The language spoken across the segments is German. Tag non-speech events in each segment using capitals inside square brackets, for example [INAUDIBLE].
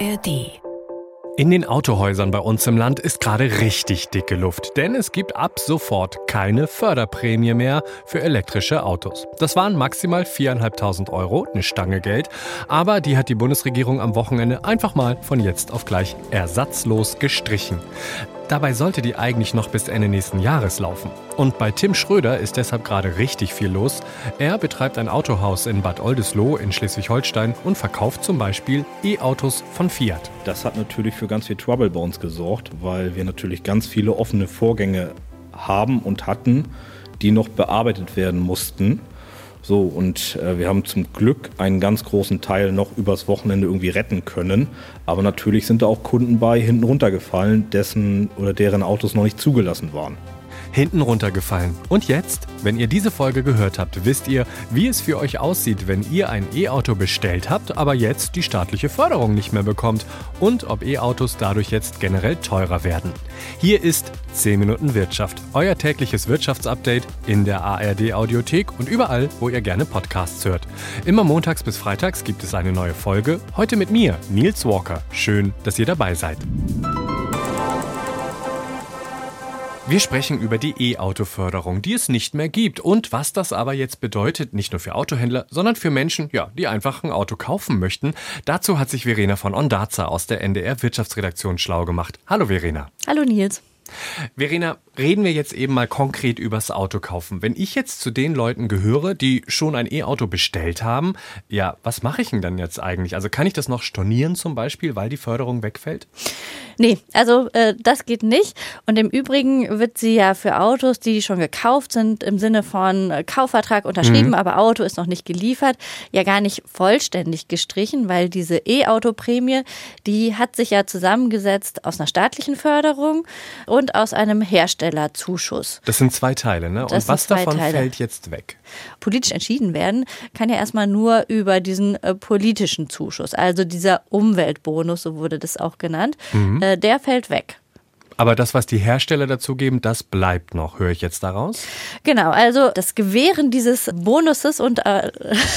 ARD in den Autohäusern bei uns im Land ist gerade richtig dicke Luft, denn es gibt ab sofort keine Förderprämie mehr für elektrische Autos. Das waren maximal 4.500 Euro, eine Stange Geld, aber die hat die Bundesregierung am Wochenende einfach mal von jetzt auf gleich ersatzlos gestrichen. Dabei sollte die eigentlich noch bis Ende nächsten Jahres laufen. Und bei Tim Schröder ist deshalb gerade richtig viel los. Er betreibt ein Autohaus in Bad Oldesloe in Schleswig-Holstein und verkauft zum Beispiel E-Autos von Fiat. Das hat natürlich für ganz viel Trouble bei uns gesorgt, weil wir natürlich ganz viele offene Vorgänge haben und hatten, die noch bearbeitet werden mussten. So, und äh, wir haben zum Glück einen ganz großen Teil noch übers Wochenende irgendwie retten können. Aber natürlich sind da auch Kunden bei hinten runtergefallen, dessen oder deren Autos noch nicht zugelassen waren hinten runtergefallen. Und jetzt, wenn ihr diese Folge gehört habt, wisst ihr, wie es für euch aussieht, wenn ihr ein E-Auto bestellt habt, aber jetzt die staatliche Förderung nicht mehr bekommt und ob E-Autos dadurch jetzt generell teurer werden. Hier ist 10 Minuten Wirtschaft, euer tägliches Wirtschaftsupdate in der ARD Audiothek und überall, wo ihr gerne Podcasts hört. Immer montags bis freitags gibt es eine neue Folge, heute mit mir, Nils Walker. Schön, dass ihr dabei seid. Wir sprechen über die E-Auto-Förderung, die es nicht mehr gibt und was das aber jetzt bedeutet, nicht nur für Autohändler, sondern für Menschen, ja, die einfach ein Auto kaufen möchten. Dazu hat sich Verena von Ondarza aus der NDR Wirtschaftsredaktion schlau gemacht. Hallo Verena. Hallo Nils. Verena, reden wir jetzt eben mal konkret übers Auto kaufen. Wenn ich jetzt zu den Leuten gehöre, die schon ein E-Auto bestellt haben, ja, was mache ich denn dann jetzt eigentlich? Also kann ich das noch stornieren zum Beispiel, weil die Förderung wegfällt? Nee, also äh, das geht nicht. Und im Übrigen wird sie ja für Autos, die schon gekauft sind, im Sinne von äh, Kaufvertrag unterschrieben, mhm. aber Auto ist noch nicht geliefert, ja gar nicht vollständig gestrichen, weil diese E-Auto-Prämie, die hat sich ja zusammengesetzt aus einer staatlichen Förderung und aus einem Herstellerzuschuss. Das sind zwei Teile, ne? Das und was davon Teile. fällt jetzt weg? Politisch entschieden werden kann ja erstmal nur über diesen äh, politischen Zuschuss, also dieser Umweltbonus, so wurde das auch genannt. Mhm. Äh, der fällt weg. Aber das, was die Hersteller dazu geben, das bleibt noch, höre ich jetzt daraus? Genau, also das Gewähren dieses Bonuses und äh,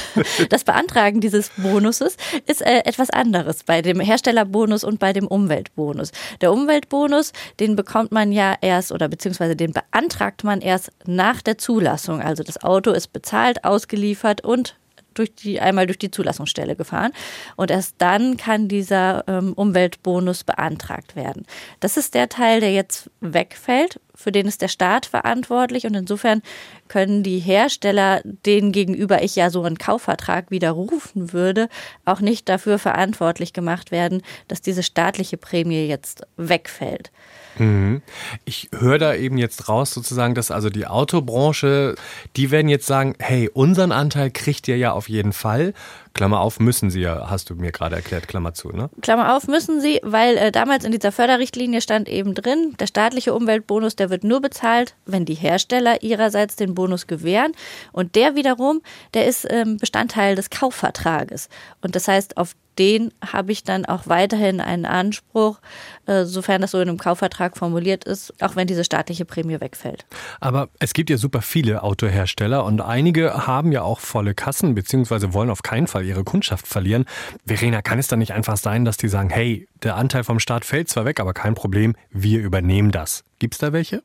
[LAUGHS] das Beantragen dieses Bonuses ist äh, etwas anderes bei dem Herstellerbonus und bei dem Umweltbonus. Der Umweltbonus, den bekommt man ja erst oder beziehungsweise den beantragt man erst nach der Zulassung. Also das Auto ist bezahlt, ausgeliefert und durch die, einmal durch die Zulassungsstelle gefahren. Und erst dann kann dieser ähm, Umweltbonus beantragt werden. Das ist der Teil, der jetzt wegfällt. Für den ist der Staat verantwortlich. Und insofern können die Hersteller, denen gegenüber ich ja so einen Kaufvertrag widerrufen würde, auch nicht dafür verantwortlich gemacht werden, dass diese staatliche Prämie jetzt wegfällt. Mhm. Ich höre da eben jetzt raus sozusagen, dass also die Autobranche, die werden jetzt sagen, hey, unseren Anteil kriegt ihr ja auf jeden Fall. Klammer auf, müssen sie ja, hast du mir gerade erklärt, Klammer zu, ne? Klammer auf, müssen sie, weil äh, damals in dieser Förderrichtlinie stand eben drin, der staatliche Umweltbonus, der wird nur bezahlt, wenn die Hersteller ihrerseits den Bonus gewähren. Und der wiederum, der ist ähm, Bestandteil des Kaufvertrages. Und das heißt, auf den habe ich dann auch weiterhin einen Anspruch, äh, sofern das so in einem Kaufvertrag formuliert ist, auch wenn diese staatliche Prämie wegfällt. Aber es gibt ja super viele Autohersteller und einige haben ja auch volle Kassen beziehungsweise wollen auf keinen Fall ihre Kundschaft verlieren. Verena, kann es dann nicht einfach sein, dass die sagen, hey, der Anteil vom Staat fällt zwar weg, aber kein Problem, wir übernehmen das. Gibt es da welche?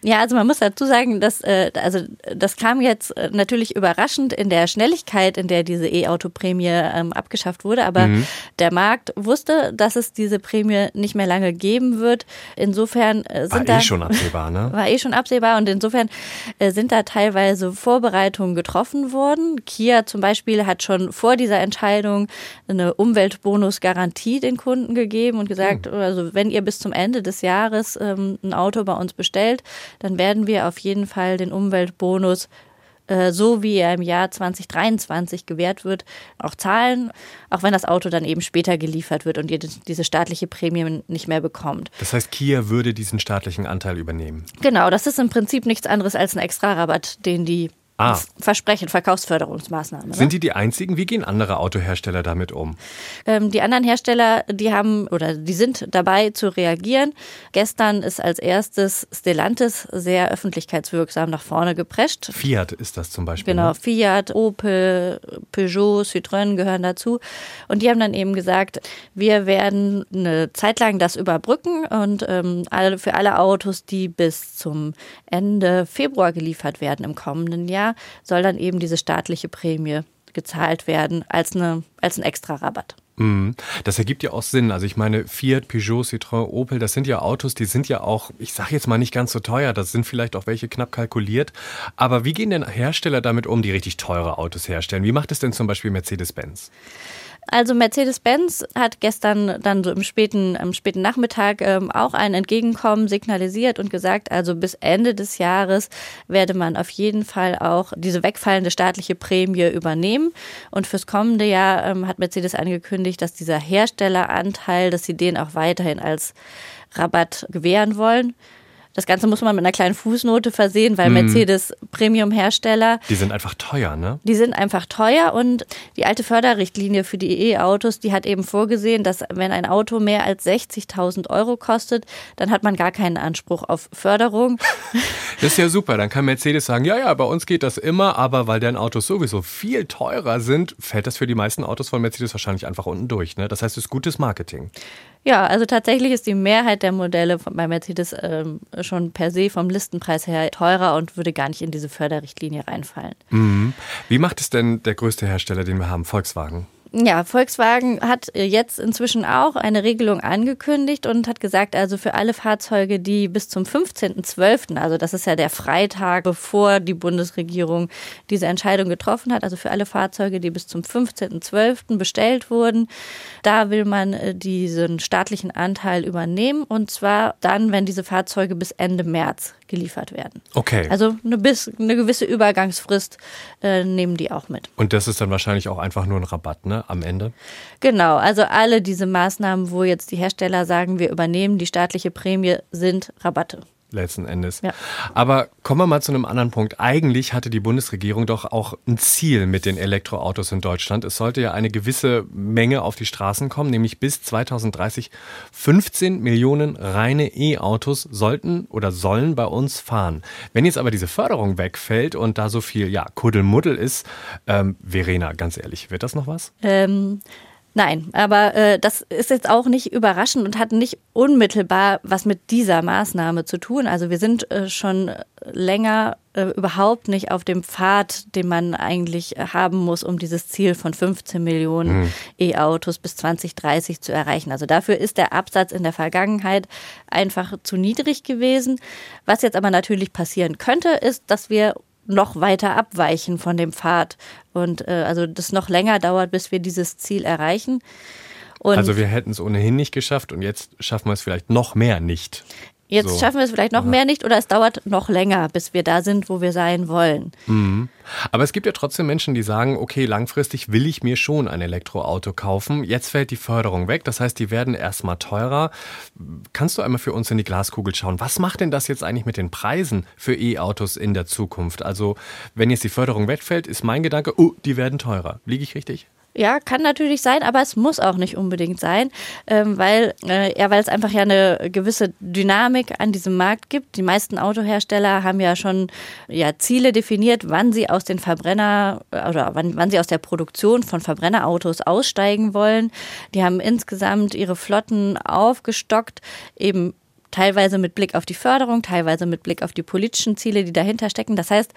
Ja, also man muss dazu sagen, dass äh, also das kam jetzt äh, natürlich überraschend in der Schnelligkeit, in der diese E-Auto-Prämie ähm, abgeschafft wurde. Aber mhm. der Markt wusste, dass es diese Prämie nicht mehr lange geben wird. Insofern äh, sind war da, eh schon absehbar, ne? [LAUGHS] War eh schon absehbar und insofern äh, sind da teilweise Vorbereitungen getroffen worden. Kia zum Beispiel hat schon vor dieser Entscheidung eine Umweltbonusgarantie den Kunden gegeben und gesagt, mhm. also wenn ihr bis zum Ende des Jahres ähm, ein Auto bei uns bestellt, dann werden wir auf jeden Fall den Umweltbonus äh, so wie er im Jahr 2023 gewährt wird, auch zahlen, auch wenn das Auto dann eben später geliefert wird und ihr diese staatliche Prämie nicht mehr bekommt. Das heißt, Kia würde diesen staatlichen Anteil übernehmen? Genau, das ist im Prinzip nichts anderes als ein Extra-Rabatt, den die Ah. Versprechen, Verkaufsförderungsmaßnahmen. Sind die die einzigen? Wie gehen andere Autohersteller damit um? Ähm, die anderen Hersteller, die haben oder die sind dabei zu reagieren. Gestern ist als erstes Stellantis sehr öffentlichkeitswirksam nach vorne geprescht. Fiat ist das zum Beispiel. Genau, ne? Fiat, Opel, Peugeot, Citroën gehören dazu. Und die haben dann eben gesagt, wir werden eine Zeit lang das überbrücken und ähm, für alle Autos, die bis zum Ende Februar geliefert werden im kommenden Jahr, soll dann eben diese staatliche Prämie gezahlt werden als, eine, als ein extra Rabatt. Mhm. Das ergibt ja auch Sinn. Also ich meine, Fiat, Peugeot, Citroën, Opel, das sind ja Autos, die sind ja auch, ich sage jetzt mal nicht ganz so teuer, das sind vielleicht auch welche knapp kalkuliert. Aber wie gehen denn Hersteller damit um, die richtig teure Autos herstellen? Wie macht es denn zum Beispiel Mercedes-Benz? Also Mercedes-Benz hat gestern dann so im späten, am späten Nachmittag ähm, auch ein Entgegenkommen signalisiert und gesagt, also bis Ende des Jahres werde man auf jeden Fall auch diese wegfallende staatliche Prämie übernehmen. Und fürs kommende Jahr ähm, hat Mercedes angekündigt, dass dieser Herstelleranteil, dass sie den auch weiterhin als Rabatt gewähren wollen. Das Ganze muss man mit einer kleinen Fußnote versehen, weil mhm. Mercedes Premium-Hersteller. Die sind einfach teuer, ne? Die sind einfach teuer und die alte Förderrichtlinie für die E-Autos, die hat eben vorgesehen, dass wenn ein Auto mehr als 60.000 Euro kostet, dann hat man gar keinen Anspruch auf Förderung. [LAUGHS] Das ist ja super. Dann kann Mercedes sagen, ja, ja, bei uns geht das immer, aber weil deren Autos sowieso viel teurer sind, fällt das für die meisten Autos von Mercedes wahrscheinlich einfach unten durch. Ne? Das heißt, es ist gutes Marketing. Ja, also tatsächlich ist die Mehrheit der Modelle bei Mercedes ähm, schon per se vom Listenpreis her teurer und würde gar nicht in diese Förderrichtlinie reinfallen. Mhm. Wie macht es denn der größte Hersteller, den wir haben, Volkswagen? Ja, Volkswagen hat jetzt inzwischen auch eine Regelung angekündigt und hat gesagt, also für alle Fahrzeuge, die bis zum 15.12., also das ist ja der Freitag, bevor die Bundesregierung diese Entscheidung getroffen hat, also für alle Fahrzeuge, die bis zum 15.12. bestellt wurden, da will man äh, diesen staatlichen Anteil übernehmen und zwar dann, wenn diese Fahrzeuge bis Ende März geliefert werden. Okay. Also eine, bis, eine gewisse Übergangsfrist äh, nehmen die auch mit. Und das ist dann wahrscheinlich auch einfach nur ein Rabatt, ne, am Ende? Genau, also alle diese Maßnahmen, wo jetzt die Hersteller sagen, wir übernehmen die staatliche Prämie, sind Rabatte letzten Endes. Ja. Aber kommen wir mal zu einem anderen Punkt. Eigentlich hatte die Bundesregierung doch auch ein Ziel mit den Elektroautos in Deutschland. Es sollte ja eine gewisse Menge auf die Straßen kommen, nämlich bis 2030 15 Millionen reine E-Autos sollten oder sollen bei uns fahren. Wenn jetzt aber diese Förderung wegfällt und da so viel ja, Kuddelmuddel ist, ähm, Verena, ganz ehrlich, wird das noch was? Ähm Nein, aber äh, das ist jetzt auch nicht überraschend und hat nicht unmittelbar was mit dieser Maßnahme zu tun. Also wir sind äh, schon länger äh, überhaupt nicht auf dem Pfad, den man eigentlich haben muss, um dieses Ziel von 15 Millionen mhm. E-Autos bis 2030 zu erreichen. Also dafür ist der Absatz in der Vergangenheit einfach zu niedrig gewesen. Was jetzt aber natürlich passieren könnte, ist, dass wir noch weiter abweichen von dem Pfad und äh, also das noch länger dauert, bis wir dieses Ziel erreichen. Und also wir hätten es ohnehin nicht geschafft und jetzt schaffen wir es vielleicht noch mehr nicht. Jetzt so. schaffen wir es vielleicht noch mehr nicht oder es dauert noch länger, bis wir da sind, wo wir sein wollen. Mhm. Aber es gibt ja trotzdem Menschen, die sagen, okay, langfristig will ich mir schon ein Elektroauto kaufen. Jetzt fällt die Förderung weg, das heißt, die werden erstmal teurer. Kannst du einmal für uns in die Glaskugel schauen? Was macht denn das jetzt eigentlich mit den Preisen für E-Autos in der Zukunft? Also, wenn jetzt die Förderung wegfällt, ist mein Gedanke, oh, die werden teurer. Liege ich richtig? Ja, kann natürlich sein, aber es muss auch nicht unbedingt sein, ähm, weil, äh, ja, es einfach ja eine gewisse Dynamik an diesem Markt gibt. Die meisten Autohersteller haben ja schon ja, Ziele definiert, wann sie aus den Verbrenner oder wann, wann sie aus der Produktion von Verbrennerautos aussteigen wollen. Die haben insgesamt ihre Flotten aufgestockt, eben teilweise mit Blick auf die Förderung, teilweise mit Blick auf die politischen Ziele, die dahinter stecken. Das heißt,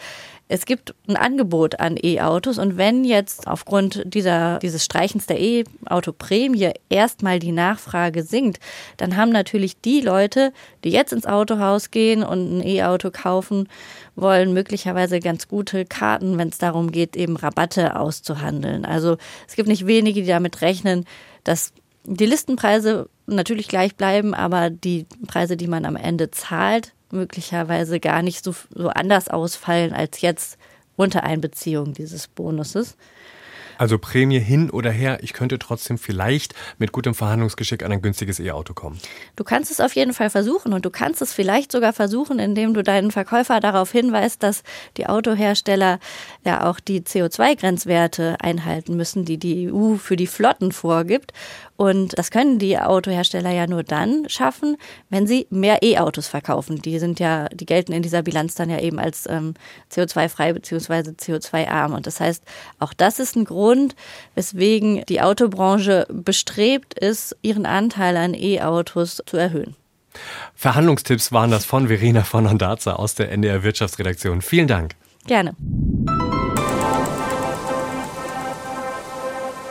es gibt ein Angebot an E-Autos und wenn jetzt aufgrund dieser, dieses Streichens der E-Auto-Prämie erstmal die Nachfrage sinkt, dann haben natürlich die Leute, die jetzt ins Autohaus gehen und ein E-Auto kaufen wollen, möglicherweise ganz gute Karten, wenn es darum geht, eben Rabatte auszuhandeln. Also es gibt nicht wenige, die damit rechnen, dass die Listenpreise natürlich gleich bleiben, aber die Preise, die man am Ende zahlt, möglicherweise gar nicht so, so anders ausfallen als jetzt unter Einbeziehung dieses Bonuses. Also Prämie hin oder her, ich könnte trotzdem vielleicht mit gutem Verhandlungsgeschick an ein günstiges E-Auto kommen. Du kannst es auf jeden Fall versuchen und du kannst es vielleicht sogar versuchen, indem du deinen Verkäufer darauf hinweist, dass die Autohersteller ja auch die CO2-Grenzwerte einhalten müssen, die die EU für die Flotten vorgibt. Und das können die Autohersteller ja nur dann schaffen, wenn sie mehr E-Autos verkaufen. Die sind ja, die gelten in dieser Bilanz dann ja eben als ähm, CO2-frei bzw. CO2-arm. Und das heißt, auch das ist ein Grund, weswegen die Autobranche bestrebt ist, ihren Anteil an E-Autos zu erhöhen. Verhandlungstipps waren das von Verena von Ondarza aus der NDR Wirtschaftsredaktion. Vielen Dank. Gerne.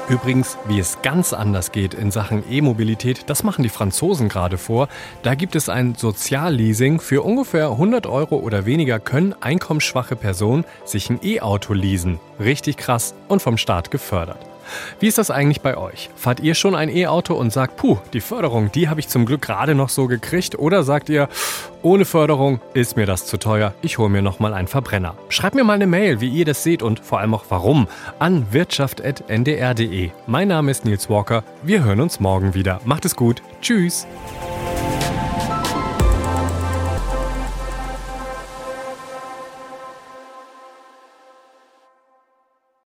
Übrigens, wie es ganz anders geht in Sachen E-Mobilität, das machen die Franzosen gerade vor. Da gibt es ein Sozialleasing. Für ungefähr 100 Euro oder weniger können einkommensschwache Personen sich ein E-Auto leasen. Richtig krass und vom Staat gefördert. Wie ist das eigentlich bei euch? Fahrt ihr schon ein E-Auto und sagt, puh, die Förderung, die habe ich zum Glück gerade noch so gekriegt? Oder sagt ihr, ohne Förderung ist mir das zu teuer, ich hole mir nochmal einen Verbrenner? Schreibt mir mal eine Mail, wie ihr das seht und vor allem auch warum, an wirtschaft.ndr.de. Mein Name ist Nils Walker, wir hören uns morgen wieder. Macht es gut, tschüss!